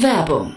Werbung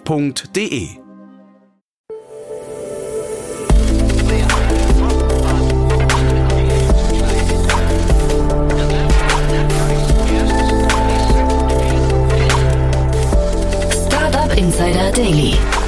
f.de. Insider Daily.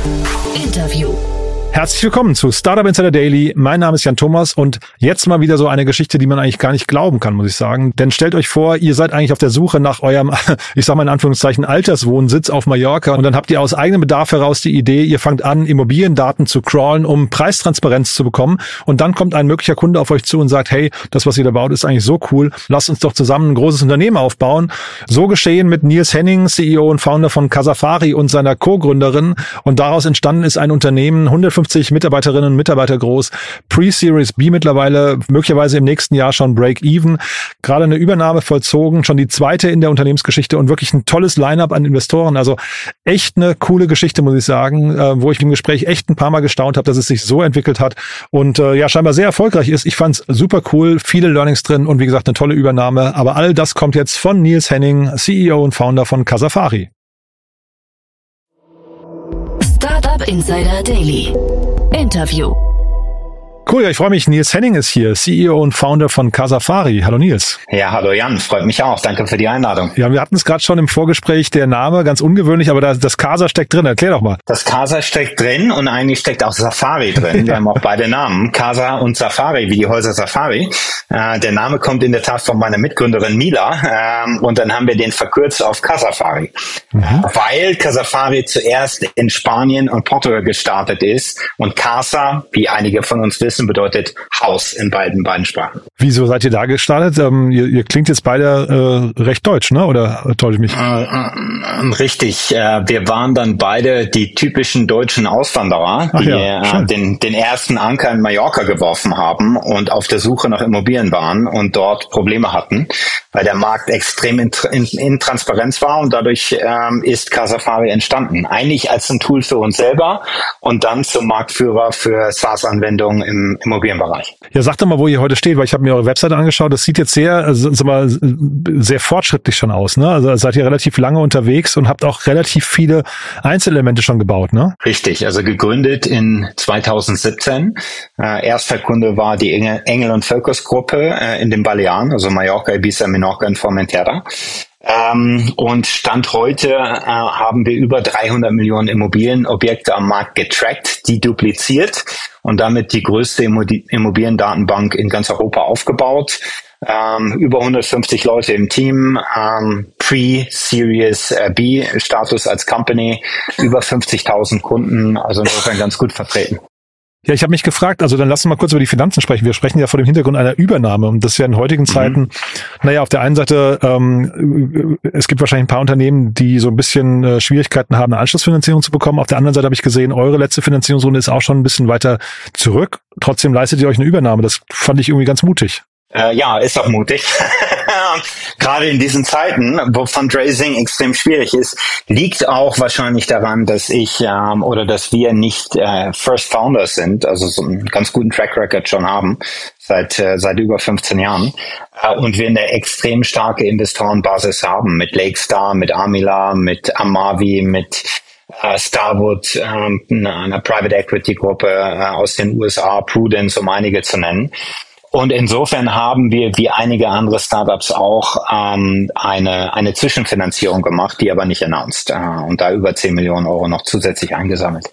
Herzlich willkommen zu Startup Insider Daily. Mein Name ist Jan Thomas und jetzt mal wieder so eine Geschichte, die man eigentlich gar nicht glauben kann, muss ich sagen. Denn stellt euch vor, ihr seid eigentlich auf der Suche nach eurem, ich sag mal in Anführungszeichen, Alterswohnsitz auf Mallorca und dann habt ihr aus eigenem Bedarf heraus die Idee, ihr fangt an, Immobiliendaten zu crawlen, um Preistransparenz zu bekommen und dann kommt ein möglicher Kunde auf euch zu und sagt, hey, das, was ihr da baut, ist eigentlich so cool, lasst uns doch zusammen ein großes Unternehmen aufbauen. So geschehen mit Nils Henning, CEO und Founder von Casafari und seiner Co-Gründerin und daraus entstanden ist ein Unternehmen, 150 150 Mitarbeiterinnen und Mitarbeiter groß, Pre-Series B mittlerweile, möglicherweise im nächsten Jahr schon Break-Even, gerade eine Übernahme vollzogen, schon die zweite in der Unternehmensgeschichte und wirklich ein tolles Line-up an Investoren. Also echt eine coole Geschichte, muss ich sagen, äh, wo ich im Gespräch echt ein paar Mal gestaunt habe, dass es sich so entwickelt hat und äh, ja, scheinbar sehr erfolgreich ist. Ich fand's super cool, viele Learnings drin und wie gesagt, eine tolle Übernahme. Aber all das kommt jetzt von Nils Henning, CEO und Founder von Casafari. Startup Insider Daily. Interview. Cool, ja, ich freue mich. Nils Henning ist hier, CEO und Founder von Casafari. Hallo Nils. Ja, hallo Jan, freut mich auch. Danke für die Einladung. Ja, wir hatten es gerade schon im Vorgespräch, der Name, ganz ungewöhnlich, aber das, das Casa steckt drin. Erklär doch mal. Das Casa steckt drin und eigentlich steckt auch Safari drin. Wir haben auch beide Namen, Casa und Safari, wie die Häuser Safari. Äh, der Name kommt in der Tat von meiner Mitgründerin Mila äh, und dann haben wir den verkürzt auf Casafari. Mhm. Weil Casafari zuerst in Spanien und Portugal gestartet ist und Casa, wie einige von uns wissen, Wissen bedeutet Haus in beiden, beiden Sprachen. Wieso seid ihr da gestartet? Ähm, ihr, ihr, klingt jetzt beide äh, recht deutsch, ne? Oder täusche ich mich? Äh, äh, richtig. Äh, wir waren dann beide die typischen deutschen Auswanderer, die ja, äh, den, den ersten Anker in Mallorca geworfen haben und auf der Suche nach Immobilien waren und dort Probleme hatten, weil der Markt extrem in, in, in Transparenz war und dadurch ähm, ist Casafari entstanden. Eigentlich als ein Tool für uns selber und dann zum Marktführer für SaaS-Anwendungen im Immobilienbereich. Ja, sag doch mal, wo ihr heute steht, weil ich habe mir eure Webseite angeschaut. Das sieht jetzt sehr, also, sag mal, sehr fortschrittlich schon aus. Ne? Also seid ihr relativ lange unterwegs und habt auch relativ viele Einzelelemente schon gebaut, ne? Richtig, also gegründet in 2017. Äh, erster Kunde war die Engel und Völkers Gruppe äh, in den Balearen, also Mallorca, Ibiza, Menorca und Formentera. Ähm, und Stand heute äh, haben wir über 300 Millionen Immobilienobjekte am Markt getrackt, die dupliziert und damit die größte Immobiliendatenbank in ganz Europa aufgebaut. Ähm, über 150 Leute im Team, ähm, Pre-Series äh, B Status als Company, über 50.000 Kunden, also insofern ganz gut vertreten. Ja, ich habe mich gefragt, also dann lass uns mal kurz über die Finanzen sprechen. Wir sprechen ja vor dem Hintergrund einer Übernahme und das ist ja in heutigen mhm. Zeiten, mhm. naja, auf der einen Seite, ähm, es gibt wahrscheinlich ein paar Unternehmen, die so ein bisschen äh, Schwierigkeiten haben, eine Anschlussfinanzierung zu bekommen. Auf der anderen Seite habe ich gesehen, eure letzte Finanzierungsrunde ist auch schon ein bisschen weiter zurück. Trotzdem leistet ihr euch eine Übernahme. Das fand ich irgendwie ganz mutig. Äh, ja, ist auch mutig. Gerade in diesen Zeiten, wo Fundraising extrem schwierig ist, liegt auch wahrscheinlich daran, dass ich ähm, oder dass wir nicht äh, First Founders sind, also so einen ganz guten Track Record schon haben seit äh, seit über 15 Jahren äh, und wir eine extrem starke Investorenbasis haben mit Lakestar, mit Amila, mit Amavi, mit äh, Starwood, ähm, einer Private Equity Gruppe äh, aus den USA, Prudence, um einige zu nennen. Und insofern haben wir, wie einige andere Startups auch, ähm, eine, eine Zwischenfinanzierung gemacht, die aber nicht announced. Äh, und da über 10 Millionen Euro noch zusätzlich eingesammelt.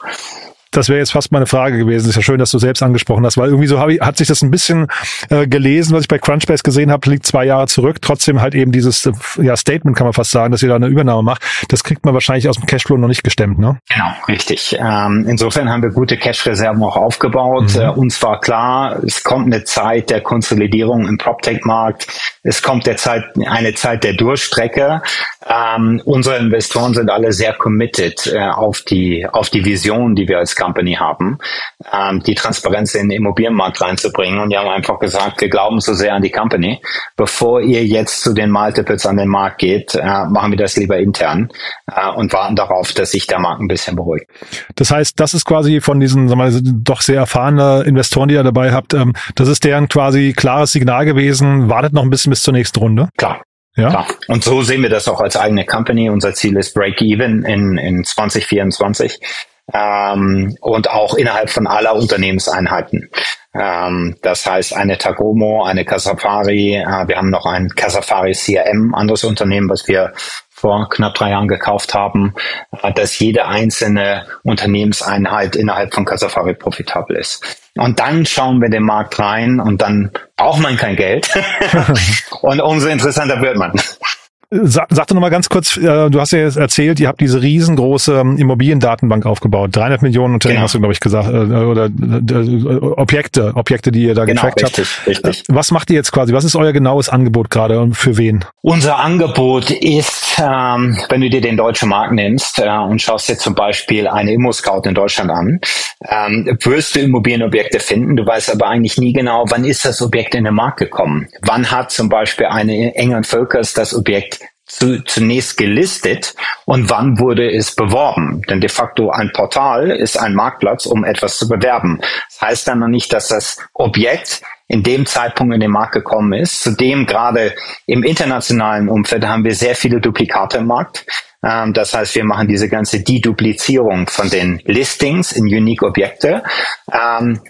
Das wäre jetzt fast meine Frage gewesen. Ist ja schön, dass du selbst angesprochen hast, weil irgendwie so ich, hat sich das ein bisschen äh, gelesen, was ich bei Crunchbase gesehen habe, liegt zwei Jahre zurück. Trotzdem halt eben dieses äh, ja, Statement, kann man fast sagen, dass ihr da eine Übernahme macht. Das kriegt man wahrscheinlich aus dem Cashflow noch nicht gestemmt, ne? Genau, richtig. Ähm, insofern haben wir gute Cash-Reserven auch aufgebaut. Mhm. Äh, uns war klar, es kommt eine Zeit der Konsolidierung im PropTech-Markt. Es kommt der Zeit, eine Zeit der Durchstrecke. Ähm, unsere Investoren sind alle sehr committed äh, auf die auf die Vision, die wir als Company haben, ähm, die Transparenz in den Immobilienmarkt reinzubringen. Und die haben einfach gesagt, wir glauben so sehr an die Company, bevor ihr jetzt zu den Multiples an den Markt geht, äh, machen wir das lieber intern äh, und warten darauf, dass sich der Markt ein bisschen beruhigt. Das heißt, das ist quasi von diesen sagen wir, doch sehr erfahrenen Investoren, die ihr dabei habt, ähm, das ist deren quasi klares Signal gewesen, wartet noch ein bisschen bis zur nächsten Runde. Klar. Ja. Klar. Und so sehen wir das auch als eigene Company. Unser Ziel ist Break-Even in, in 2024 ähm, und auch innerhalb von aller Unternehmenseinheiten. Ähm, das heißt, eine Tagomo, eine Casafari, äh, wir haben noch ein Casafari CRM, anderes Unternehmen, was wir vor knapp drei Jahren gekauft haben, äh, dass jede einzelne Unternehmenseinheit innerhalb von Casafari profitabel ist. Und dann schauen wir den Markt rein und dann braucht man kein Geld. und umso interessanter wird man. Sag, sag doch nochmal ganz kurz, äh, du hast ja jetzt erzählt, ihr habt diese riesengroße ähm, Immobiliendatenbank aufgebaut. 300 Millionen Unternehmen genau. hast du, glaube ich, gesagt. Äh, oder äh, Objekte, Objekte, die ihr da genau, getrackt richtig, habt. Richtig. Was macht ihr jetzt quasi? Was ist euer genaues Angebot gerade und für wen? Unser Angebot ist, ähm, wenn du dir den deutschen Markt nimmst äh, und schaust dir zum Beispiel eine Immo-Scout in Deutschland an, ähm, wirst du Immobilienobjekte finden. Du weißt aber eigentlich nie genau, wann ist das Objekt in den Markt gekommen. Wann hat zum Beispiel eine England Völkers das Objekt zu, zunächst gelistet und wann wurde es beworben? Denn de facto ein Portal ist ein Marktplatz, um etwas zu bewerben. Das heißt dann noch nicht, dass das Objekt in dem Zeitpunkt in den Markt gekommen ist. Zudem gerade im internationalen Umfeld haben wir sehr viele Duplikate im Markt. Ähm, das heißt, wir machen diese ganze Deduplizierung von den Listings in Unique Objekte, ähm,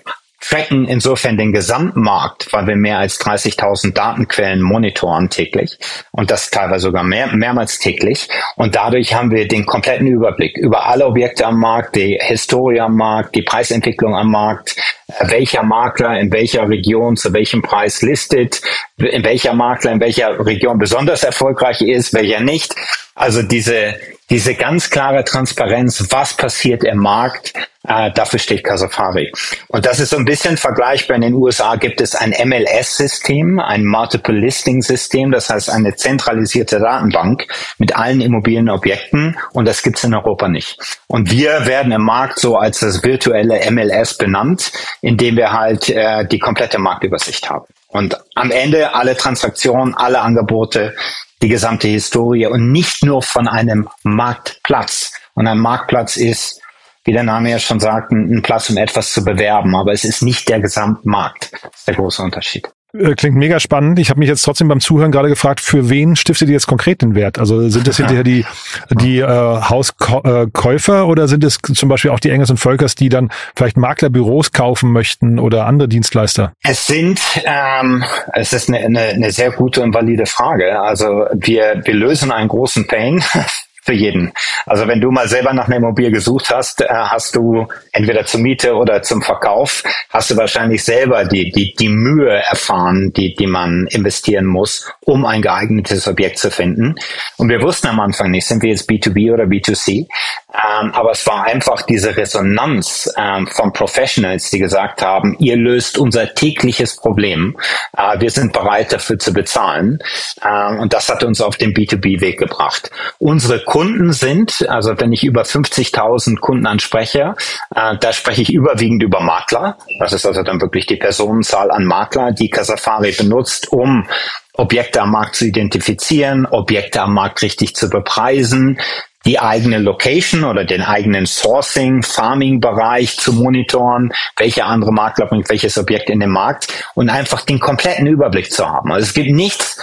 tracken insofern den Gesamtmarkt, weil wir mehr als 30.000 Datenquellen monitoren täglich und das teilweise sogar mehr, mehrmals täglich. Und dadurch haben wir den kompletten Überblick über alle Objekte am Markt, die Historie am Markt, die Preisentwicklung am Markt, äh, welcher Makler in welcher Region zu welchem Preis listet, in welcher Makler in welcher Region besonders erfolgreich ist, welcher nicht. Also diese, diese ganz klare Transparenz, was passiert im Markt, äh, dafür steht Casafari. Und das ist so ein bisschen vergleichbar. In den USA gibt es ein MLS-System, ein Multiple Listing-System, das heißt eine zentralisierte Datenbank mit allen Immobilienobjekten und das gibt's in Europa nicht. Und wir werden im Markt so als das virtuelle MLS benannt, indem wir halt äh, die komplette Marktübersicht haben. Und am Ende alle Transaktionen, alle Angebote, die gesamte Historie und nicht nur von einem Marktplatz. Und ein Marktplatz ist wie der Name ja schon sagt, ein Platz, um etwas zu bewerben. Aber es ist nicht der Gesamtmarkt. Das ist der große Unterschied. Äh, klingt mega spannend. Ich habe mich jetzt trotzdem beim Zuhören gerade gefragt, für wen stiftet ihr jetzt konkret den Wert? Also sind das hinterher die, die äh, Hauskäufer oder sind es zum Beispiel auch die Engels und Völkers, die dann vielleicht Maklerbüros kaufen möchten oder andere Dienstleister? Es sind, ähm, es ist eine, eine, eine sehr gute und valide Frage. Also wir, wir lösen einen großen Pain für jeden. Also wenn du mal selber nach einer Immobilie gesucht hast, äh, hast du entweder zur Miete oder zum Verkauf, hast du wahrscheinlich selber die, die, die Mühe erfahren, die, die man investieren muss, um ein geeignetes Objekt zu finden. Und wir wussten am Anfang nicht, sind wir jetzt B2B oder B2C. Ähm, aber es war einfach diese Resonanz ähm, von Professionals, die gesagt haben, ihr löst unser tägliches Problem. Äh, wir sind bereit dafür zu bezahlen. Ähm, und das hat uns auf den B2B-Weg gebracht. Unsere Kunden sind, also wenn ich über 50.000 Kunden anspreche, äh, da spreche ich überwiegend über Makler. Das ist also dann wirklich die Personenzahl an Makler, die Casafari benutzt, um Objekte am Markt zu identifizieren, Objekte am Markt richtig zu bepreisen, die eigene Location oder den eigenen Sourcing, Farming-Bereich zu monitoren, welche andere Makler bringt welches Objekt in den Markt und einfach den kompletten Überblick zu haben. Also es gibt nichts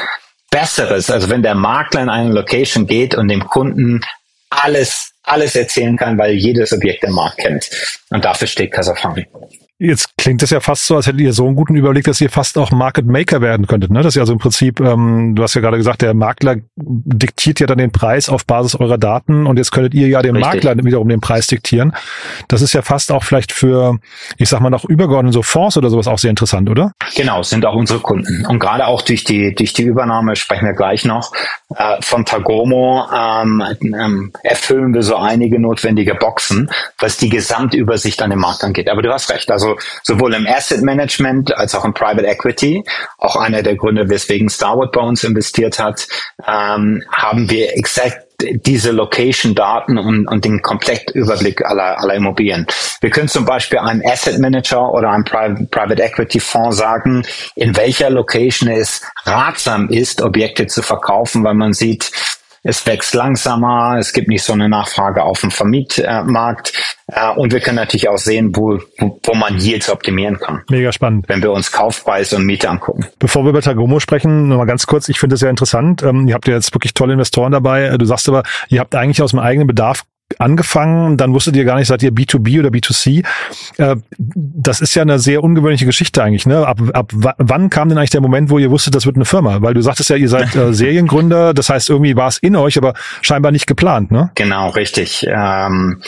Besseres, also wenn der Makler in eine Location geht und dem Kunden alles, alles erzählen kann, weil jedes Objekt den Markt kennt. Und dafür steht Casafari. Jetzt klingt es ja fast so, als hättet ihr so einen guten Überblick, dass ihr fast auch Market Maker werden könntet. Ne? Dass ihr also im Prinzip, ähm, du hast ja gerade gesagt, der Makler diktiert ja dann den Preis auf Basis eurer Daten und jetzt könntet ihr ja dem Richtig. Makler wiederum den Preis diktieren. Das ist ja fast auch vielleicht für, ich sag mal, noch übergeordnet so Fonds oder sowas auch sehr interessant, oder? Genau, sind auch unsere Kunden. Und gerade auch durch die, durch die Übernahme, sprechen wir gleich noch, äh, von Tagomo ähm, ähm, erfüllen wir so einige notwendige Boxen, was die Gesamtübersicht an dem Markt angeht. Aber du hast recht, also Also sowohl im Asset Management als auch im Private Equity, auch einer der Gründe, weswegen Starwood bei uns investiert hat, ähm, haben wir exakt diese Location-Daten und, und den Komplettüberblick aller, aller Immobilien. Wir können zum Beispiel einem Asset Manager oder einem Private Equity Fonds sagen, in welcher Location es ratsam ist, Objekte zu verkaufen, weil man sieht, es wächst langsamer, es gibt nicht so eine Nachfrage auf dem Vermietmarkt äh, und wir können natürlich auch sehen, wo, wo, wo man Yields optimieren kann. Mega spannend. Wenn wir uns Kaufpreis und Miete angucken. Bevor wir über Tagomo sprechen, nochmal ganz kurz, ich finde es sehr interessant. Ähm, ihr habt ja jetzt wirklich tolle Investoren dabei. Du sagst aber, ihr habt eigentlich aus dem eigenen Bedarf angefangen, dann wusstet ihr gar nicht, seid ihr B2B oder B2C. Äh, das ist ja eine sehr ungewöhnliche Geschichte eigentlich. Ne? Ab, ab wann kam denn eigentlich der Moment, wo ihr wusstet, das wird eine Firma? Weil du sagtest ja, ihr seid äh, Seriengründer, das heißt, irgendwie war es in euch, aber scheinbar nicht geplant, ne? Genau, richtig. Ähm,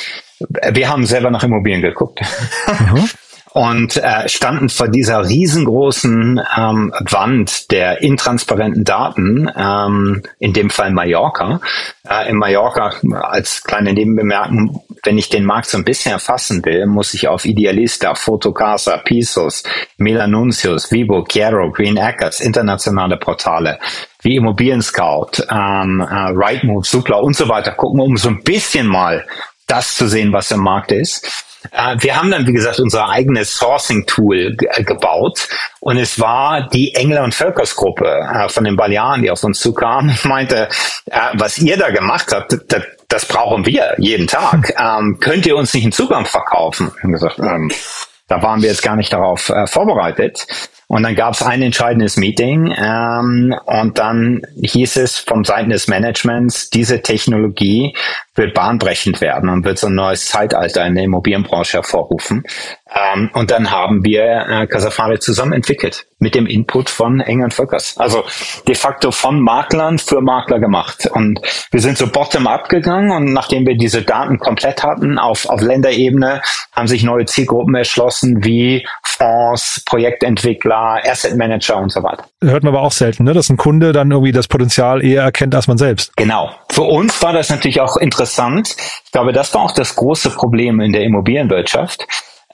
wir haben selber nach Immobilien geguckt. Mhm. und äh, standen vor dieser riesengroßen ähm, Wand der intransparenten Daten, ähm, in dem Fall Mallorca. Äh, in Mallorca als kleine Nebenbemerkung, wenn ich den Markt so ein bisschen erfassen will, muss ich auf Idealista, Fotocasa, Pisos, Milanuncius, Vivo, Chiaro, Green Acres, internationale Portale wie Immobilien Scout, ähm, äh, Rightmove, Supla und so weiter gucken, um so ein bisschen mal das zu sehen, was im Markt ist. Äh, wir haben dann, wie gesagt, unser eigenes Sourcing-Tool äh, gebaut und es war die Engler- und Völkersgruppe äh, von den Balearen, die auf uns zukam, meinte, was ihr da gemacht habt, das, das brauchen wir jeden Tag. Ähm, könnt ihr uns nicht in Zukunft verkaufen? Und gesagt, ähm, da waren wir jetzt gar nicht darauf äh, vorbereitet. Und dann gab es ein entscheidendes Meeting ähm, und dann hieß es vom Seiten des Managements, diese Technologie wird bahnbrechend werden und wird so ein neues Zeitalter in der Immobilienbranche hervorrufen. Ähm, und dann haben wir äh, Casafari zusammen entwickelt mit dem Input von England Völkers. Also de facto von Maklern für Makler gemacht. Und wir sind so bottom-up gegangen und nachdem wir diese Daten komplett hatten auf, auf Länderebene, haben sich neue Zielgruppen erschlossen wie Fonds, Projektentwickler, Asset Manager und so weiter. Hört man aber auch selten, ne? dass ein Kunde dann irgendwie das Potenzial eher erkennt als man selbst. Genau. Für uns war das natürlich auch interessant. Ich glaube, das war auch das große Problem in der Immobilienwirtschaft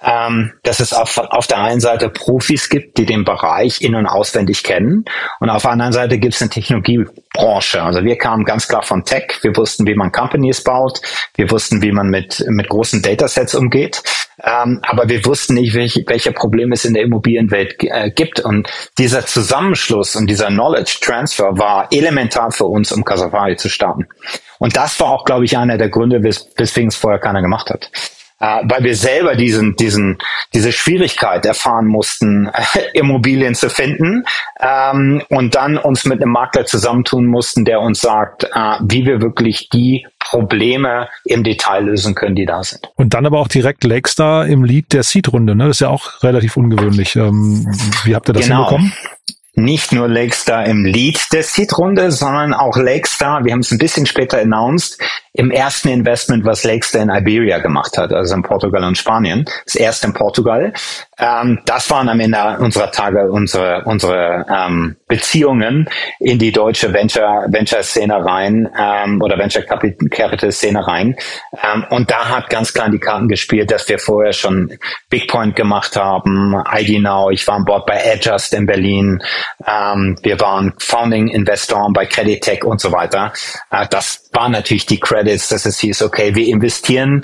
ähm, dass es auf, auf der einen Seite Profis gibt, die den Bereich in- und auswendig kennen. Und auf der anderen Seite gibt es eine Technologiebranche. Also wir kamen ganz klar von Tech, wir wussten, wie man Companies baut, wir wussten, wie man mit, mit großen Datasets umgeht, ähm, aber wir wussten nicht, welche, welche Probleme es in der Immobilienwelt äh, gibt. Und dieser Zusammenschluss und dieser Knowledge Transfer war elementar für uns, um Casafari zu starten. Und das war auch, glaube ich, einer der Gründe, wes weswegen es vorher keiner gemacht hat äh, weil wir selber diesen, diesen, diese Schwierigkeit erfahren mussten, Immobilien zu finden ähm, und dann uns mit einem Makler zusammentun mussten, der uns sagt, äh, wie wir wirklich die Probleme im Detail lösen können, die da sind. Und dann aber auch direkt Lakestar im Lead der Seed-Runde, ne? Das ist ja auch relativ ungewöhnlich. Ähm, wie habt ihr das genau. hinbekommen? Nicht nur Lakestar im Lead der Seed-Runde, sondern auch Lakestar, wir haben es ein bisschen später announced, im ersten Investment, was Lakestar in Iberia gemacht hat, also in Portugal und Spanien. Das erste in Portugal. Ähm, das waren am Ende unserer Tage unsere, unsere ähm, Beziehungen in die deutsche Venture, Venture-Szene rein ähm, oder Venture Capital-Szene rein. Ähm, und da hat ganz klar die Karten gespielt, dass wir vorher schon Bigpoint gemacht haben, ID Now, ich war an Bord bei Adjust in Berlin, ähm, wir waren Founding Investor bei Credit Tech und so weiter. Äh, das waren natürlich die Credits, dass es hieß, okay, wir investieren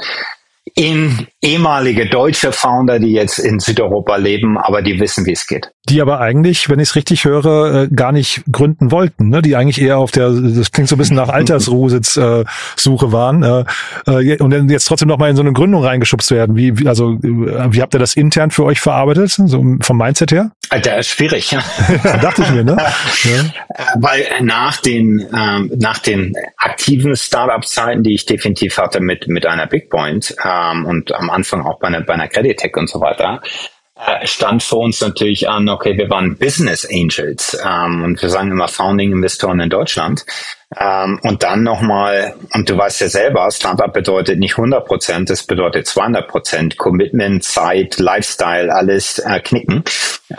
in ehemalige deutsche Founder, die jetzt in Südeuropa leben, aber die wissen, wie es geht. Die aber eigentlich, wenn ich es richtig höre, äh, gar nicht gründen wollten, ne? Die eigentlich eher auf der, das klingt so ein bisschen nach Altersruhesitz-Suche äh, waren äh, äh, und dann jetzt trotzdem noch mal in so eine Gründung reingeschubst werden. Wie, wie also äh, wie habt ihr das intern für euch verarbeitet, so vom Mindset her? Der ist schwierig. ja, dachte ich mir, ne? Ja. Weil nach den ähm, nach den aktiven Startup-Zeiten, die ich definitiv hatte mit mit einer Big Point ähm, und am Anfang auch bei einer, bei einer Credit Tech und so weiter, äh, stand für uns natürlich an, okay, wir waren Business Angels ähm, und wir sagen immer Founding Investoren in Deutschland. Ähm, und dann nochmal, und du weißt ja selber, Startup bedeutet nicht 100 Prozent, es bedeutet 200 Prozent Commitment, Zeit, Lifestyle, alles äh, knicken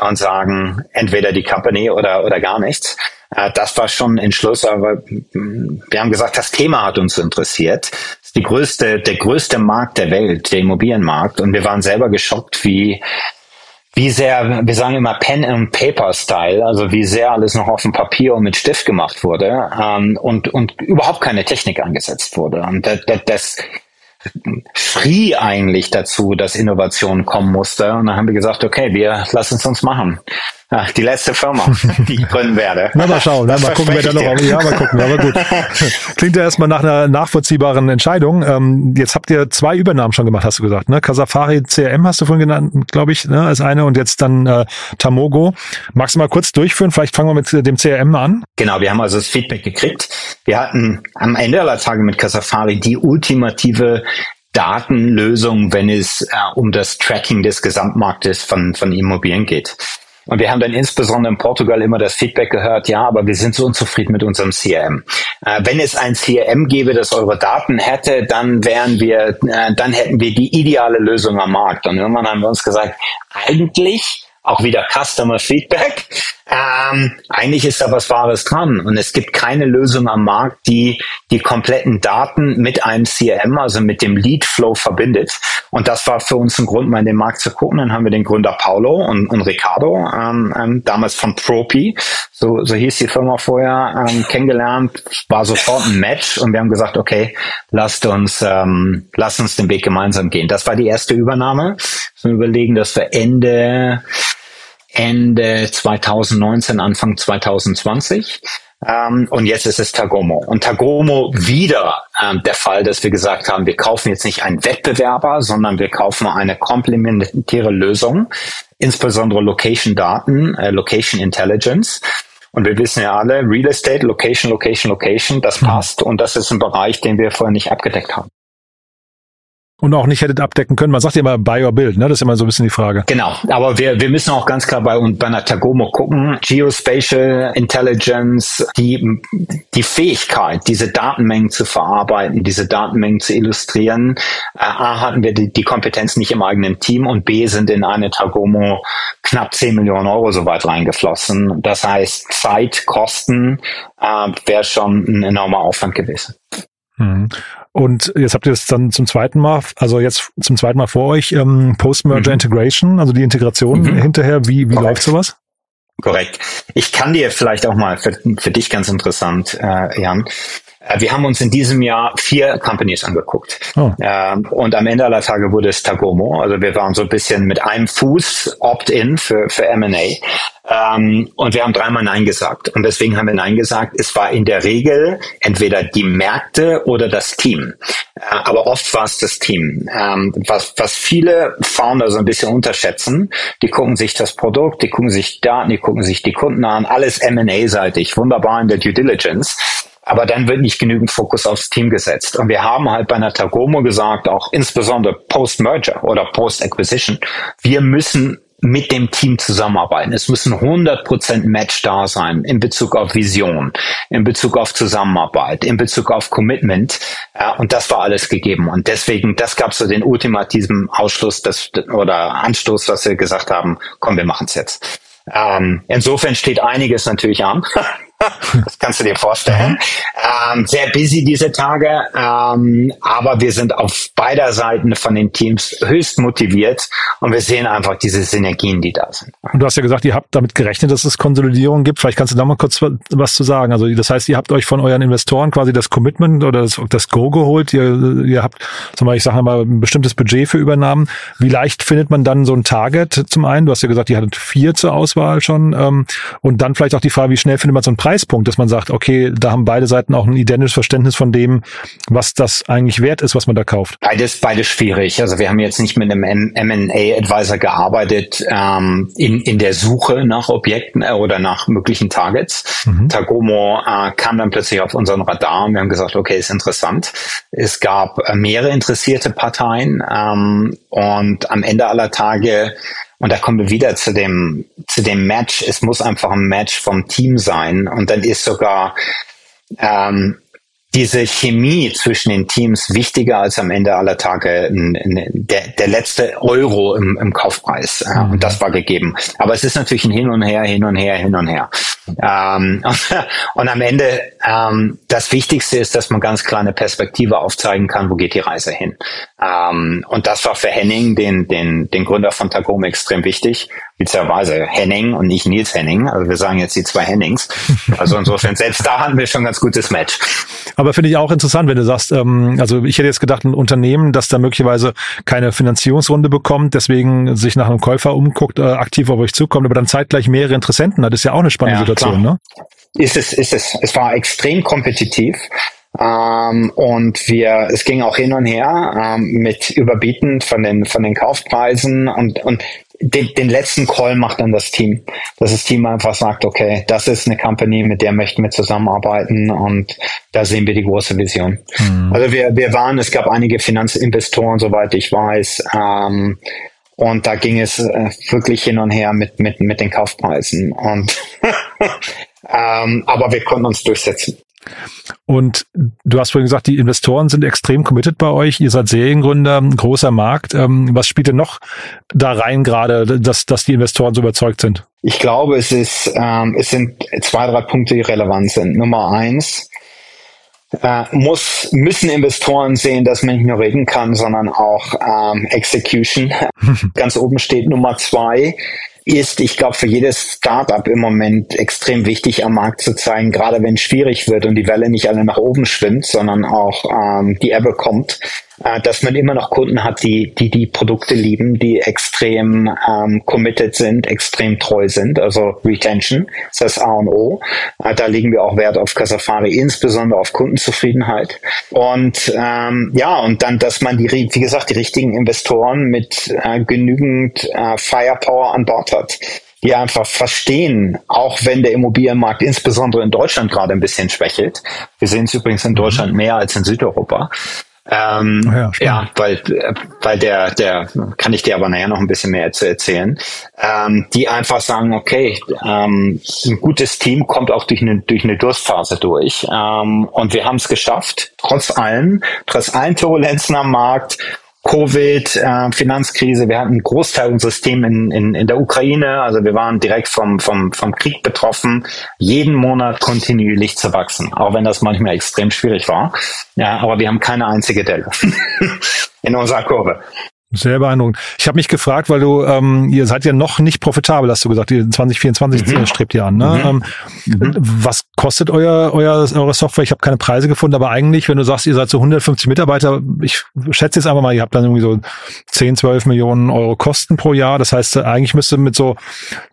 und sagen, entweder die Company oder, oder gar nichts. Äh, das war schon ein Entschluss, aber wir haben gesagt, das Thema hat uns interessiert. Die größte, der größte Markt der Welt, der Immobilienmarkt. Und wir waren selber geschockt, wie wie sehr, wir sagen immer Pen and Paper Style, also wie sehr alles noch auf dem Papier und mit Stift gemacht wurde ähm, und, und überhaupt keine Technik eingesetzt wurde. Und das, das schrie eigentlich dazu, dass Innovation kommen musste. Und dann haben wir gesagt, okay, wir lassen es uns machen. Ach, die letzte Firma, die ich gründen werde. Na, mal schauen, na, mal gucken, wer da noch, ja, mal gucken, aber gut. Klingt ja erstmal nach einer nachvollziehbaren Entscheidung. Ähm, jetzt habt ihr zwei Übernahmen schon gemacht, hast du gesagt, ne? Kasafari CRM hast du vorhin genannt, glaube ich, ne, als eine und jetzt dann äh, Tamogo. Magst du mal kurz durchführen? Vielleicht fangen wir mit dem CRM an. Genau, wir haben also das Feedback gekriegt. Wir hatten am Ende aller Tage mit Kasafari die ultimative Datenlösung, wenn es äh, um das Tracking des Gesamtmarktes von, von Immobilien geht. Und wir haben dann insbesondere in Portugal immer das Feedback gehört, ja, aber wir sind so unzufrieden mit unserem CRM. Äh, wenn es ein CRM gäbe, das eure Daten hätte, dann wären wir, äh, dann hätten wir die ideale Lösung am Markt. Und irgendwann haben wir uns gesagt, eigentlich auch wieder Customer Feedback. Ähm, eigentlich ist da was Wahres dran und es gibt keine Lösung am Markt, die die kompletten Daten mit einem CRM, also mit dem Lead Flow verbindet. Und das war für uns ein Grund, mal in den Markt zu gucken. Dann haben wir den Gründer Paulo und, und Ricardo, ähm, ähm, damals von Propi, so, so hieß die Firma vorher, ähm, kennengelernt. War sofort ein Match und wir haben gesagt, okay, lasst uns, ähm, lasst uns den Weg gemeinsam gehen. Das war die erste Übernahme. Wir überlegen, dass wir Ende Ende 2019, Anfang 2020. Ähm, und jetzt ist es Tagomo. Und Tagomo wieder ähm, der Fall, dass wir gesagt haben, wir kaufen jetzt nicht einen Wettbewerber, sondern wir kaufen eine komplementäre Lösung, insbesondere Location-Daten, äh, Location Intelligence. Und wir wissen ja alle, Real Estate, Location, Location, Location, das mhm. passt. Und das ist ein Bereich, den wir vorher nicht abgedeckt haben und auch nicht hättet abdecken können. Man sagt ja immer Buy or Build, ne? Das ist immer so ein bisschen die Frage. Genau, aber wir, wir müssen auch ganz klar bei, und bei einer Tagomo gucken. Geospatial Intelligence, die, die Fähigkeit, diese Datenmengen zu verarbeiten, diese Datenmengen zu illustrieren. Äh, A, hatten wir die, die Kompetenz nicht im eigenen Team und B, sind in eine Tagomo knapp 10 Millionen Euro soweit reingeflossen. Das heißt, Zeit, Kosten äh, wäre schon ein enormer Aufwand gewesen. Mhm. Und jetzt habt ihr es dann zum zweiten Mal, also jetzt zum zweiten Mal vor euch, ähm, Post-Merger mhm. Integration, also die Integration mhm. hinterher. Wie, wie läuft sowas? Korrekt. Ich kann dir vielleicht auch mal für, für dich ganz interessant, äh, Jan, wir haben uns in diesem Jahr vier Companies angeguckt. Oh. Ähm, und am Ende aller Tage wurde es Tagomo. Also wir waren so ein bisschen mit einem Fuß opt-in für, für M&A. Ähm, und wir haben dreimal Nein gesagt. Und deswegen haben wir Nein gesagt. Es war in der Regel entweder die Märkte oder das Team. Äh, aber oft war es das Team. Ähm, was, was viele Founder so ein bisschen unterschätzen, die gucken sich das Produkt, die gucken sich Daten, die gucken sich die Kunden an, alles M&A-seitig, wunderbar in der Due Diligence. Aber dann wird nicht genügend Fokus aufs Team gesetzt. Und wir haben halt bei einer Tagomo gesagt, auch insbesondere Post-Merger oder Post-Acquisition, wir müssen mit dem Team zusammenarbeiten. Es müssen 100% Match da sein in Bezug auf Vision, in Bezug auf Zusammenarbeit, in Bezug auf Commitment. Ja, und das war alles gegeben. Und deswegen, das gab so den ultimativen Ausschluss des, oder Anstoß, dass wir gesagt haben, komm, wir machen es jetzt. Ähm, insofern steht einiges natürlich an. das kannst du dir vorstellen. Ähm, sehr busy diese Tage, ähm, aber wir sind auf beider Seiten von den Teams höchst motiviert und wir sehen einfach diese Synergien, die da sind. Und du hast ja gesagt, ihr habt damit gerechnet, dass es Konsolidierung gibt. Vielleicht kannst du da mal kurz was zu sagen. Also das heißt, ihr habt euch von euren Investoren quasi das Commitment oder das, das Go geholt. Ihr, ihr habt, sag mal, ich sage mal, ein bestimmtes Budget für Übernahmen. Wie leicht findet man dann so ein Target zum einen? Du hast ja gesagt, ihr hattet vier zur Auswahl schon. Ähm, und dann vielleicht auch die Frage, wie schnell findet man so einen Preis Preispunkt, dass man sagt, okay, da haben beide Seiten auch ein identisches Verständnis von dem, was das eigentlich wert ist, was man da kauft? Beides, beides schwierig. Also wir haben jetzt nicht mit einem M&A-Advisor gearbeitet ähm, in, in der Suche nach Objekten äh, oder nach möglichen Targets. Mhm. Tagomo äh, kam dann plötzlich auf unseren Radar und wir haben gesagt, okay, ist interessant. Es gab äh, mehrere interessierte Parteien ähm, und am Ende aller Tage und da kommen wir wieder zu dem, zu dem Match. Es muss einfach ein Match vom Team sein. Und dann ist sogar, ähm, diese Chemie zwischen den Teams wichtiger als am Ende aller Tage der, der letzte Euro im, im Kaufpreis. Mhm. Und das war gegeben. Aber es ist natürlich ein Hin und Her, hin und her, hin und her. Ähm, und am Ende, ähm, das Wichtigste ist, dass man ganz klar eine Perspektive aufzeigen kann, wo geht die Reise hin. Ähm, und das war für Henning, den, den, den Gründer von Tagome, extrem wichtig. Witzigerweise Henning und nicht Nils Henning. Also wir sagen jetzt die zwei Hennings. Also insofern, selbst da hatten wir schon ein ganz gutes Match. Aber finde ich auch interessant, wenn du sagst, ähm, also ich hätte jetzt gedacht, ein Unternehmen, das da möglicherweise keine Finanzierungsrunde bekommt, deswegen sich nach einem Käufer umguckt, äh, aktiv auf euch zukommt, aber dann zeitgleich mehrere Interessenten hat, ist ja auch eine spannende ja, Situation, klar. ne? Ist es, ist es. Es war extrem kompetitiv. Ähm, und wir, es ging auch hin und her ähm, mit Überbieten von den von den Kaufpreisen und und den, den letzten Call macht dann das Team. Dass das Team einfach sagt, okay, das ist eine Company, mit der möchten wir zusammenarbeiten und da sehen wir die große Vision. Mhm. Also wir, wir waren, es gab einige Finanzinvestoren, soweit ich weiß, ähm, und da ging es äh, wirklich hin und her mit, mit, mit den Kaufpreisen. Und ähm, aber wir konnten uns durchsetzen. Und du hast vorhin gesagt, die Investoren sind extrem committed bei euch. Ihr seid Seriengründer, großer Markt. Ähm, was spielt denn noch da rein gerade, dass, dass die Investoren so überzeugt sind? Ich glaube, es ist, ähm, es sind zwei, drei Punkte, die relevant sind. Nummer eins, äh, muss, müssen Investoren sehen, dass man nicht nur reden kann, sondern auch ähm, Execution. Ganz oben steht Nummer zwei ist, ich glaube, für jedes Startup im Moment extrem wichtig am Markt zu zeigen, gerade wenn es schwierig wird und die Welle nicht alle nach oben schwimmt, sondern auch ähm, die Ebbe kommt, äh, dass man immer noch Kunden hat, die die, die Produkte lieben, die extrem ähm, committed sind, extrem treu sind, also Retention, das ist das A und O. Äh, da legen wir auch Wert auf Casafari, insbesondere auf Kundenzufriedenheit. Und ähm, ja, und dann, dass man die, wie gesagt, die richtigen Investoren mit äh, genügend äh, Firepower an Bord hat die einfach verstehen, auch wenn der Immobilienmarkt insbesondere in Deutschland gerade ein bisschen schwächelt. Wir sehen es übrigens in Deutschland mehr als in Südeuropa. Ähm, ja, ja, weil, weil der, der, kann ich dir aber nachher noch ein bisschen mehr zu erzählen, ähm, die einfach sagen, okay, ähm, ein gutes Team kommt auch durch eine, durch eine Durstphase durch. Ähm, und wir haben es geschafft, trotz allem, trotz allen Turbulenzen am Markt, Covid, äh, Finanzkrise, wir hatten einen Großteil in, in, in der Ukraine, also wir waren direkt vom, vom, vom Krieg betroffen, jeden Monat kontinuierlich zu wachsen, auch wenn das manchmal extrem schwierig war. Ja, aber wir haben keine einzige Delle in unserer Kurve. Sehr beeindruckend. Ich habe mich gefragt, weil du, ähm, ihr seid ja noch nicht profitabel, hast du gesagt, ihr 2024 mhm. strebt ihr an. Ne? Mhm. Ähm, mhm. Was kostet euer, euer, eure Software? Ich habe keine Preise gefunden, aber eigentlich, wenn du sagst, ihr seid so 150 Mitarbeiter, ich schätze jetzt einfach mal, ihr habt dann irgendwie so 10, 12 Millionen Euro Kosten pro Jahr. Das heißt, eigentlich müsste mit so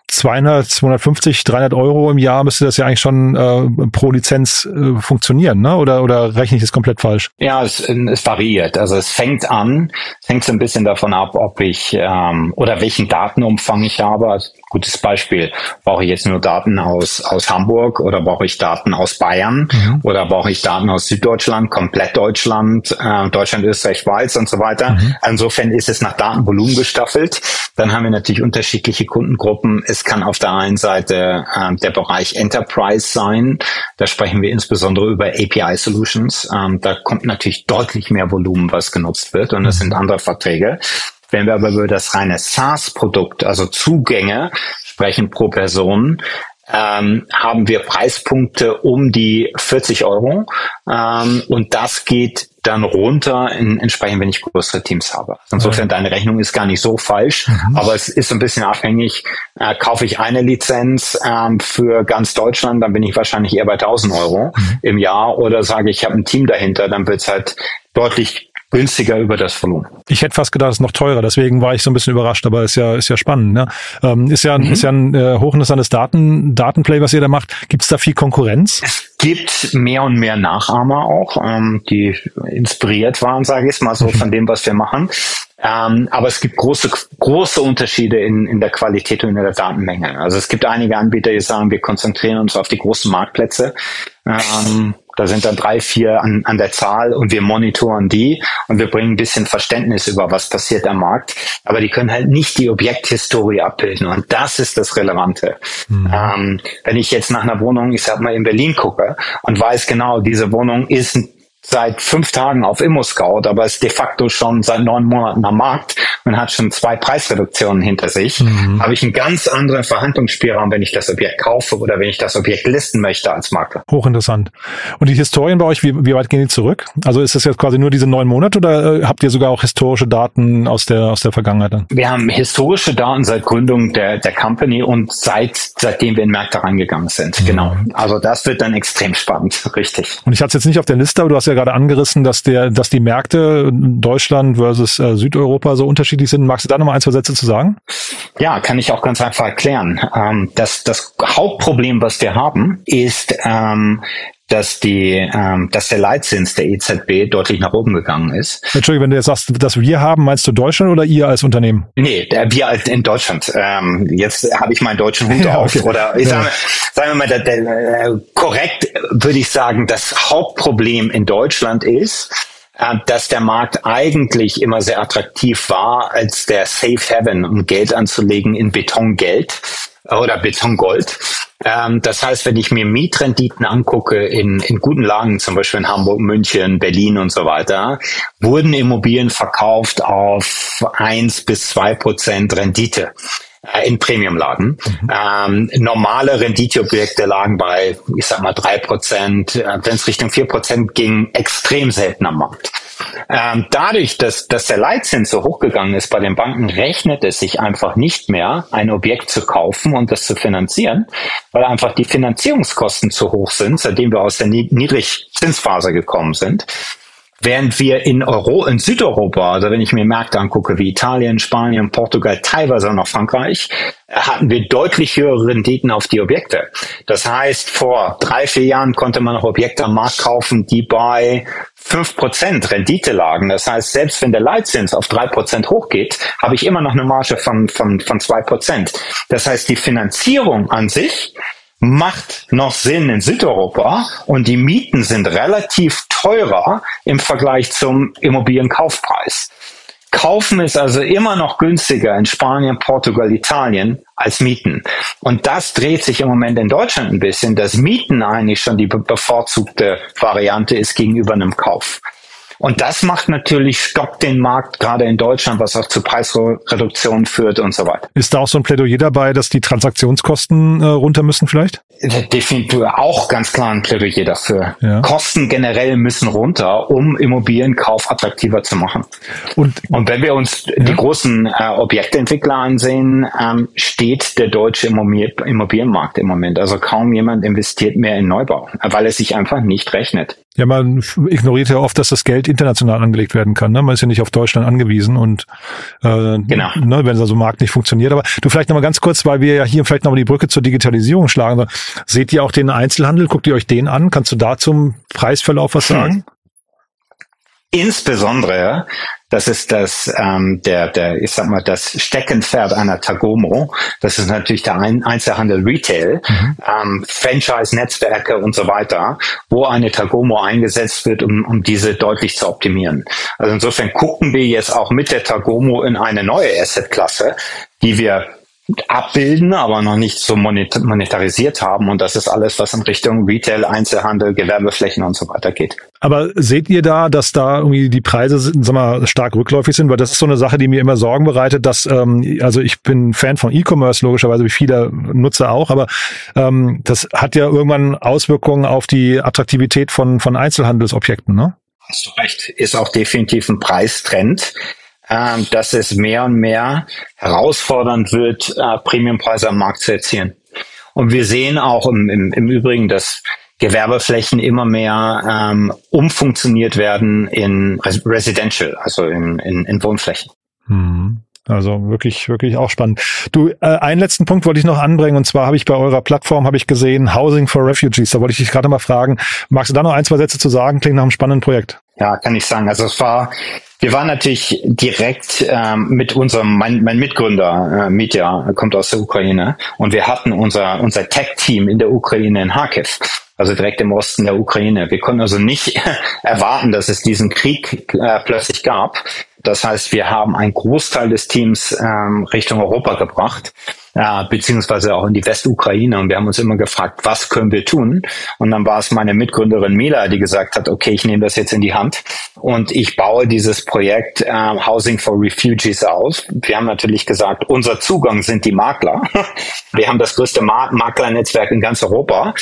200, 250, 300 Euro im Jahr müsste das ja eigentlich schon äh, pro Lizenz äh, funktionieren, ne? Oder, oder rechne ich das komplett falsch? Ja, es, es variiert. Also es fängt an, es hängt so ein bisschen davon ab, ob ich ähm, oder welchen Datenumfang ich habe. Also, gutes Beispiel, brauche ich jetzt nur Daten aus, aus Hamburg oder brauche ich Daten aus Bayern mhm. oder brauche ich Daten aus Süddeutschland, komplett Deutschland, äh, Deutschland, Österreich, Schweiz und so weiter. Mhm. Insofern ist es nach Datenvolumen gestaffelt. Dann haben wir natürlich unterschiedliche Kundengruppen. Es kann auf der einen Seite äh, der Bereich Enterprise sein. Da sprechen wir insbesondere über API Solutions. Ähm, da kommt natürlich deutlich mehr Volumen, was genutzt wird und das mhm. sind andere Verträge. Wenn wir aber über das reine SaaS-Produkt, also Zugänge sprechen pro Person, ähm, haben wir Preispunkte um die 40 Euro ähm, und das geht dann runter, in, entsprechend, wenn ich größere Teams habe. Insofern, mhm. deine Rechnung ist gar nicht so falsch, mhm. aber es ist ein bisschen abhängig. Äh, kaufe ich eine Lizenz ähm, für ganz Deutschland, dann bin ich wahrscheinlich eher bei 1000 Euro mhm. im Jahr oder sage ich, ich habe ein Team dahinter, dann wird es halt deutlich günstiger über das Volumen. Ich hätte fast gedacht, es ist noch teurer, deswegen war ich so ein bisschen überrascht, aber ist ja, ist ja spannend. Ne? Ähm, ist ja, mhm. ist ja ein äh, hochinteressantes Daten, Datenplay, was ihr da macht. Gibt es da viel Konkurrenz? Es gibt mehr und mehr Nachahmer auch, ähm, die inspiriert waren, sage ich mal so, von dem, was wir machen. Ähm, aber es gibt große, große Unterschiede in, in der Qualität und in der Datenmenge. Also es gibt einige Anbieter, die sagen, wir konzentrieren uns auf die großen Marktplätze. Ähm, Da sind dann drei, vier an, an der Zahl und wir monitoren die und wir bringen ein bisschen Verständnis über, was passiert am Markt. Aber die können halt nicht die Objekthistorie abbilden und das ist das Relevante. Mhm. Ähm, wenn ich jetzt nach einer Wohnung, ich sag mal, in Berlin gucke und weiß genau, diese Wohnung ist seit fünf Tagen auf ImmoScout, aber ist de facto schon seit neun Monaten am Markt und hat schon zwei Preisreduktionen hinter sich, mhm. habe ich einen ganz anderen Verhandlungsspielraum, wenn ich das Objekt kaufe oder wenn ich das Objekt listen möchte als Makler. Hochinteressant. Und die Historien bei euch, wie, wie weit gehen die zurück? Also ist das jetzt quasi nur diese neun Monate oder äh, habt ihr sogar auch historische Daten aus der, aus der Vergangenheit dann? Wir haben historische Daten seit Gründung der, der Company und seit, seitdem wir in Märkte reingegangen sind. Mhm. Genau. Also das wird dann extrem spannend, richtig. Und ich hatte es jetzt nicht auf der Liste, aber du hast ja gerade angerissen, dass der, dass die Märkte Deutschland versus äh, Südeuropa so unterschiedlich sind. Magst du da nochmal ein, zwei Sätze zu sagen? Ja, kann ich auch ganz einfach erklären. Ähm, das, das Hauptproblem, was wir haben, ist, ähm, dass die, ähm, dass der Leitzins der EZB deutlich nach oben gegangen ist. Entschuldigung, wenn du jetzt sagst, dass wir haben, meinst du Deutschland oder ihr als Unternehmen? Nee, wir als in Deutschland. Ähm, jetzt habe ich meinen deutschen Hut ja, auf. Okay. Oder ich ja. sage, sagen wir mal, der, der, äh, korrekt würde ich sagen, das Hauptproblem in Deutschland ist, dass der Markt eigentlich immer sehr attraktiv war als der Safe Haven, um Geld anzulegen in Betongeld oder Betongold. Ähm, das heißt, wenn ich mir Mietrenditen angucke in, in guten Lagen, zum Beispiel in Hamburg, München, Berlin und so weiter, wurden Immobilien verkauft auf eins bis zwei Prozent Rendite äh, in Premiumlagen. Mhm. Ähm, normale Renditeobjekte lagen bei, ich sag mal, drei Prozent. Äh, wenn es Richtung vier Prozent ging, extrem selten am Markt. Ähm, dadurch, dass, dass der Leitzins so hochgegangen ist bei den Banken, rechnet es sich einfach nicht mehr, ein Objekt zu kaufen und das zu finanzieren, weil einfach die Finanzierungskosten zu hoch sind, seitdem wir aus der Niedrigzinsphase gekommen sind. Während wir in Euro, in Südeuropa, also wenn ich mir Märkte angucke wie Italien, Spanien, Portugal, teilweise auch noch Frankreich, hatten wir deutlich höhere Renditen auf die Objekte. Das heißt, vor drei, vier Jahren konnte man noch Objekte am Markt kaufen, die bei fünf Prozent Rendite lagen. Das heißt, selbst wenn der Leitzins auf drei Prozent hochgeht, habe ich immer noch eine Marge von, von, von zwei Prozent. Das heißt, die Finanzierung an sich macht noch Sinn in Südeuropa und die Mieten sind relativ teurer im Vergleich zum Immobilienkaufpreis. Kaufen ist also immer noch günstiger in Spanien, Portugal, Italien als Mieten. Und das dreht sich im Moment in Deutschland ein bisschen, dass Mieten eigentlich schon die bevorzugte Variante ist gegenüber einem Kauf. Und das macht natürlich, stoppt den Markt gerade in Deutschland, was auch zu Preisreduktionen führt und so weiter. Ist da auch so ein Plädoyer dabei, dass die Transaktionskosten äh, runter müssen vielleicht? Definitiv auch ganz klar ein Plädoyer dafür. Ja. Kosten generell müssen runter, um Immobilienkauf attraktiver zu machen. Und, und wenn wir uns ja. die großen äh, Objektentwickler ansehen, ähm, steht der deutsche Immobilienmarkt im Moment. Also kaum jemand investiert mehr in Neubau, weil es sich einfach nicht rechnet. Ja, man ignoriert ja oft, dass das Geld international angelegt werden kann. Ne? Man ist ja nicht auf Deutschland angewiesen und äh, genau. ne, wenn so also Markt nicht funktioniert. Aber du vielleicht nochmal ganz kurz, weil wir ja hier vielleicht nochmal die Brücke zur Digitalisierung schlagen. Seht ihr auch den Einzelhandel? Guckt ihr euch den an? Kannst du da zum Preisverlauf was hm. sagen? Hm. Insbesondere das ist das, ähm, der, der, ich sag mal, das Steckenpferd einer Tagomo. Das ist natürlich der Ein Einzelhandel Retail, mhm. ähm, Franchise-Netzwerke und so weiter, wo eine Tagomo eingesetzt wird, um, um diese deutlich zu optimieren. Also insofern gucken wir jetzt auch mit der Tagomo in eine neue Asset-Klasse, die wir abbilden, aber noch nicht so monetarisiert haben. Und das ist alles, was in Richtung Retail, Einzelhandel, Gewerbeflächen und so weiter geht. Aber seht ihr da, dass da irgendwie die Preise sag mal, stark rückläufig sind? Weil das ist so eine Sache, die mir immer Sorgen bereitet, dass, ähm, also ich bin Fan von E-Commerce, logischerweise wie viele Nutzer auch, aber ähm, das hat ja irgendwann Auswirkungen auf die Attraktivität von, von Einzelhandelsobjekten, ne? Hast du recht, ist auch definitiv ein Preistrend äh, dass es mehr und mehr herausfordernd wird, äh, Premiumpreise am Markt zu erzielen. Und wir sehen auch im, im, im Übrigen, dass Gewerbeflächen immer mehr ähm, umfunktioniert werden in Residential, also in, in, in Wohnflächen. Mhm. Also wirklich, wirklich auch spannend. Du, äh, einen letzten Punkt wollte ich noch anbringen und zwar habe ich bei eurer Plattform habe ich gesehen Housing for Refugees. Da wollte ich dich gerade mal fragen, magst du da noch ein zwei Sätze zu sagen? Klingt nach einem spannenden Projekt. Ja, kann ich sagen. Also es war wir waren natürlich direkt ähm, mit unserem, mein, mein Mitgründer, äh, Mitya, kommt aus der Ukraine und wir hatten unser, unser Tech-Team in der Ukraine in Kharkiv. also direkt im Osten der Ukraine. Wir konnten also nicht erwarten, dass es diesen Krieg äh, plötzlich gab. Das heißt, wir haben einen Großteil des Teams ähm, Richtung Europa gebracht, äh, beziehungsweise auch in die Westukraine. Und wir haben uns immer gefragt, was können wir tun? Und dann war es meine Mitgründerin Mila, die gesagt hat, okay, ich nehme das jetzt in die Hand und ich baue dieses Projekt äh, Housing for Refugees auf. Wir haben natürlich gesagt, unser Zugang sind die Makler. Wir haben das größte Maklernetzwerk in ganz Europa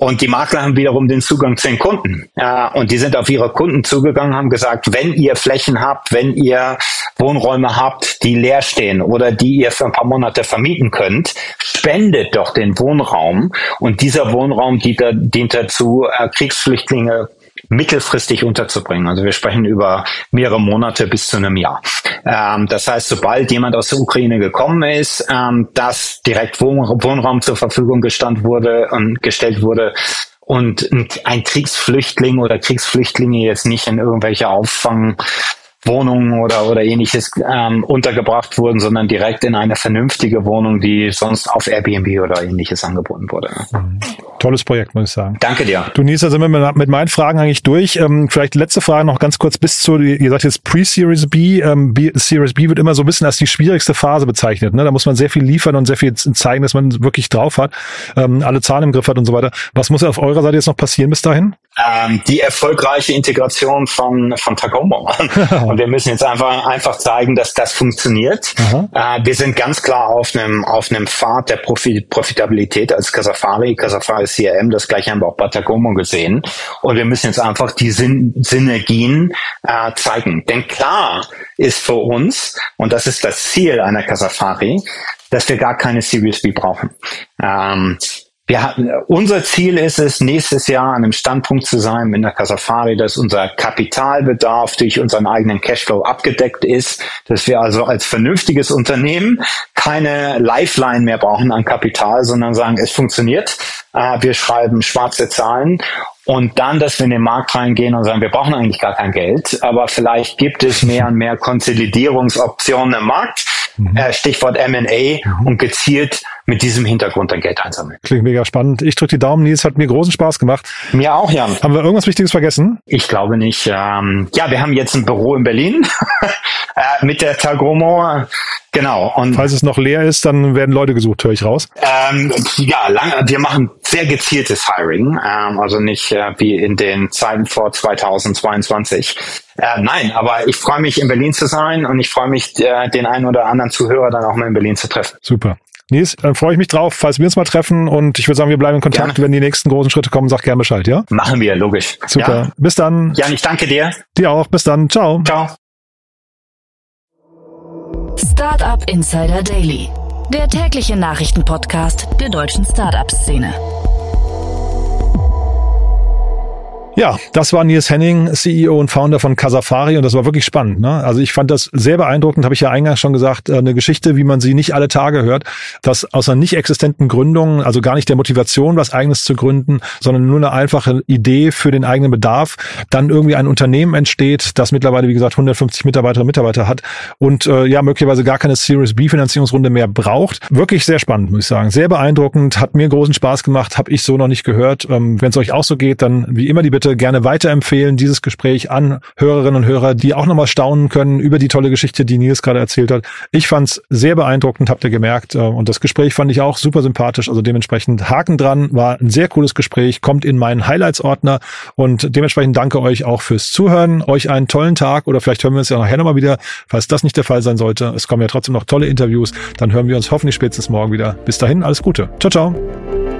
und die Makler haben wiederum den Zugang zu den Kunden. Ja, und die sind auf ihre Kunden zugegangen, haben gesagt, wenn ihr Flächen habt, wenn ihr Wohnräume habt, die leer stehen oder die ihr für ein paar Monate vermieten könnt, spendet doch den Wohnraum. Und dieser Wohnraum dient, dient dazu, äh, Kriegsflüchtlinge mittelfristig unterzubringen. Also wir sprechen über mehrere Monate bis zu einem Jahr. Ähm, das heißt, sobald jemand aus der Ukraine gekommen ist, ähm, dass direkt Wohnraum zur Verfügung gestand wurde und gestellt wurde, und ein Kriegsflüchtling oder Kriegsflüchtlinge jetzt nicht in irgendwelche Auffang Wohnungen oder, oder ähnliches ähm, untergebracht wurden, sondern direkt in eine vernünftige Wohnung, die sonst auf Airbnb oder ähnliches angeboten wurde. Mhm. Tolles Projekt, muss ich sagen. Danke dir. Du Nils, da sind wir mit, mit meinen Fragen eigentlich durch. Ähm, vielleicht letzte Frage noch ganz kurz bis zu, ihr sagt jetzt Pre-Series B. Ähm, B. Series B wird immer so ein bisschen als die schwierigste Phase bezeichnet. Ne? Da muss man sehr viel liefern und sehr viel zeigen, dass man wirklich drauf hat, ähm, alle Zahlen im Griff hat und so weiter. Was muss auf eurer Seite jetzt noch passieren bis dahin? Ähm, die erfolgreiche Integration von, von Tagomo. Und wir müssen jetzt einfach, einfach zeigen, dass das funktioniert. Äh, wir sind ganz klar auf einem, auf einem Pfad der Profit Profitabilität als Casafari, Casafari CRM. Das gleiche haben wir auch bei Tagomo gesehen. Und wir müssen jetzt einfach die Syn Synergien äh, zeigen. Denn klar ist für uns, und das ist das Ziel einer Casafari, dass wir gar keine Series B brauchen. Ähm, wir hatten, unser Ziel ist es, nächstes Jahr an einem Standpunkt zu sein in der Casafari, dass unser Kapitalbedarf durch unseren eigenen Cashflow abgedeckt ist, dass wir also als vernünftiges Unternehmen keine Lifeline mehr brauchen an Kapital, sondern sagen, es funktioniert. Äh, wir schreiben schwarze Zahlen und dann, dass wir in den Markt reingehen und sagen, wir brauchen eigentlich gar kein Geld, aber vielleicht gibt es mehr und mehr Konsolidierungsoptionen im Markt Mhm. Äh, Stichwort M&A mhm. und gezielt mit diesem Hintergrund dann Geld einsammeln. Klingt mega spannend. Ich drücke die Daumen, Nils, hat mir großen Spaß gemacht. Mir auch, Jan. Haben wir irgendwas Wichtiges vergessen? Ich glaube nicht. Ähm, ja, wir haben jetzt ein Büro in Berlin äh, mit der Tagromo. Genau. Und Falls es noch leer ist, dann werden Leute gesucht, höre ich raus. Ähm, ja, lang, wir machen sehr gezieltes Hiring, ähm, also nicht äh, wie in den Zeiten vor 2022. Äh, nein, aber ich freue mich, in Berlin zu sein und ich freue mich, äh, den einen oder anderen Zuhörer dann auch mal in Berlin zu treffen. Super. Nils, dann freue ich mich drauf, falls wir uns mal treffen und ich würde sagen, wir bleiben in Kontakt. Gerne. Wenn die nächsten großen Schritte kommen, sag gerne Bescheid, ja? Machen wir, logisch. Super. Ja. Bis dann. Jan, ich danke dir. Dir auch. Bis dann. Ciao. Ciao. Startup Insider Daily, der tägliche Nachrichtenpodcast der deutschen Startup-Szene. Ja, das war Nils Henning, CEO und Founder von Casafari und das war wirklich spannend. Ne? Also ich fand das sehr beeindruckend, habe ich ja eingangs schon gesagt, äh, eine Geschichte, wie man sie nicht alle Tage hört, dass aus einer nicht existenten Gründung, also gar nicht der Motivation, was eigenes zu gründen, sondern nur eine einfache Idee für den eigenen Bedarf, dann irgendwie ein Unternehmen entsteht, das mittlerweile, wie gesagt, 150 Mitarbeiterinnen und Mitarbeiter hat und äh, ja, möglicherweise gar keine Series B Finanzierungsrunde mehr braucht. Wirklich sehr spannend, muss ich sagen. Sehr beeindruckend, hat mir großen Spaß gemacht, habe ich so noch nicht gehört. Ähm, Wenn es euch auch so geht, dann wie immer die Bitte gerne weiterempfehlen, dieses Gespräch an Hörerinnen und Hörer, die auch nochmal staunen können über die tolle Geschichte, die Nils gerade erzählt hat. Ich fand es sehr beeindruckend, habt ihr gemerkt. Äh, und das Gespräch fand ich auch super sympathisch. Also dementsprechend Haken dran, war ein sehr cooles Gespräch, kommt in meinen Highlights-Ordner und dementsprechend danke euch auch fürs Zuhören. Euch einen tollen Tag oder vielleicht hören wir uns ja nachher nochmal wieder, falls das nicht der Fall sein sollte. Es kommen ja trotzdem noch tolle Interviews. Dann hören wir uns hoffentlich spätestens morgen wieder. Bis dahin, alles Gute. Ciao, ciao.